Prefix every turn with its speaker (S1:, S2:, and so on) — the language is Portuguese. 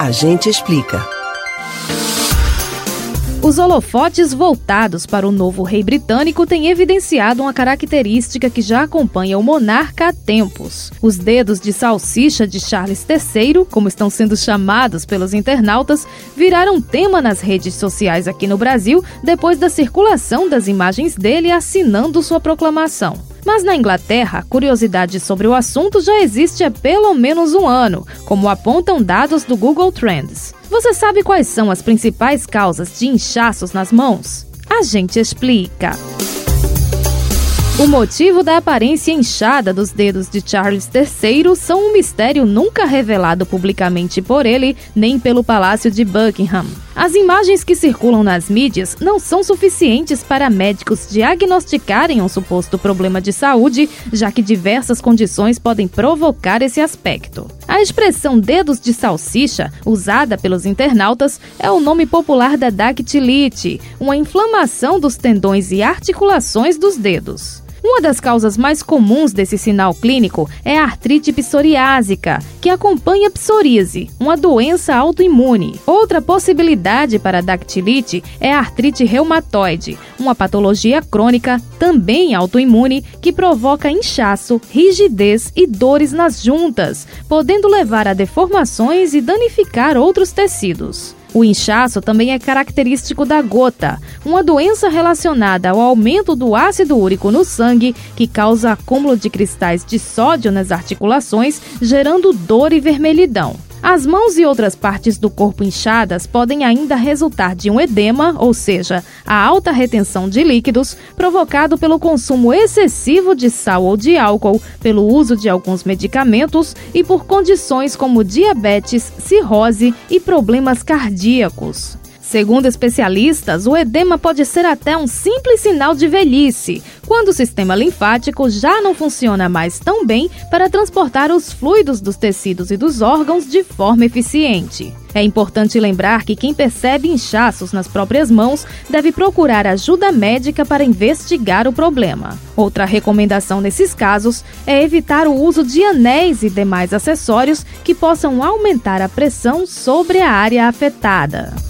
S1: A gente explica.
S2: Os holofotes voltados para o novo rei britânico têm evidenciado uma característica que já acompanha o monarca há tempos. Os dedos de salsicha de Charles III, como estão sendo chamados pelos internautas, viraram tema nas redes sociais aqui no Brasil depois da circulação das imagens dele assinando sua proclamação. Mas na Inglaterra, curiosidade sobre o assunto já existe há pelo menos um ano, como apontam dados do Google Trends. Você sabe quais são as principais causas de inchaços nas mãos? A gente explica. O motivo da aparência inchada dos dedos de Charles III são um mistério nunca revelado publicamente por ele nem pelo Palácio de Buckingham. As imagens que circulam nas mídias não são suficientes para médicos diagnosticarem um suposto problema de saúde, já que diversas condições podem provocar esse aspecto. A expressão dedos de salsicha, usada pelos internautas, é o nome popular da dactilite, uma inflamação dos tendões e articulações dos dedos. Uma das causas mais comuns desse sinal clínico é a artrite psoriásica, que acompanha psoríase, uma doença autoimune. Outra possibilidade para a dactilite é a artrite reumatoide, uma patologia crônica também autoimune que provoca inchaço, rigidez e dores nas juntas, podendo levar a deformações e danificar outros tecidos. O inchaço também é característico da gota, uma doença relacionada ao aumento do ácido úrico no sangue que causa acúmulo de cristais de sódio nas articulações, gerando dor e vermelhidão. As mãos e outras partes do corpo inchadas podem ainda resultar de um edema, ou seja, a alta retenção de líquidos, provocado pelo consumo excessivo de sal ou de álcool, pelo uso de alguns medicamentos e por condições como diabetes, cirrose e problemas cardíacos. Segundo especialistas, o edema pode ser até um simples sinal de velhice, quando o sistema linfático já não funciona mais tão bem para transportar os fluidos dos tecidos e dos órgãos de forma eficiente. É importante lembrar que quem percebe inchaços nas próprias mãos deve procurar ajuda médica para investigar o problema. Outra recomendação nesses casos é evitar o uso de anéis e demais acessórios que possam aumentar a pressão sobre a área afetada.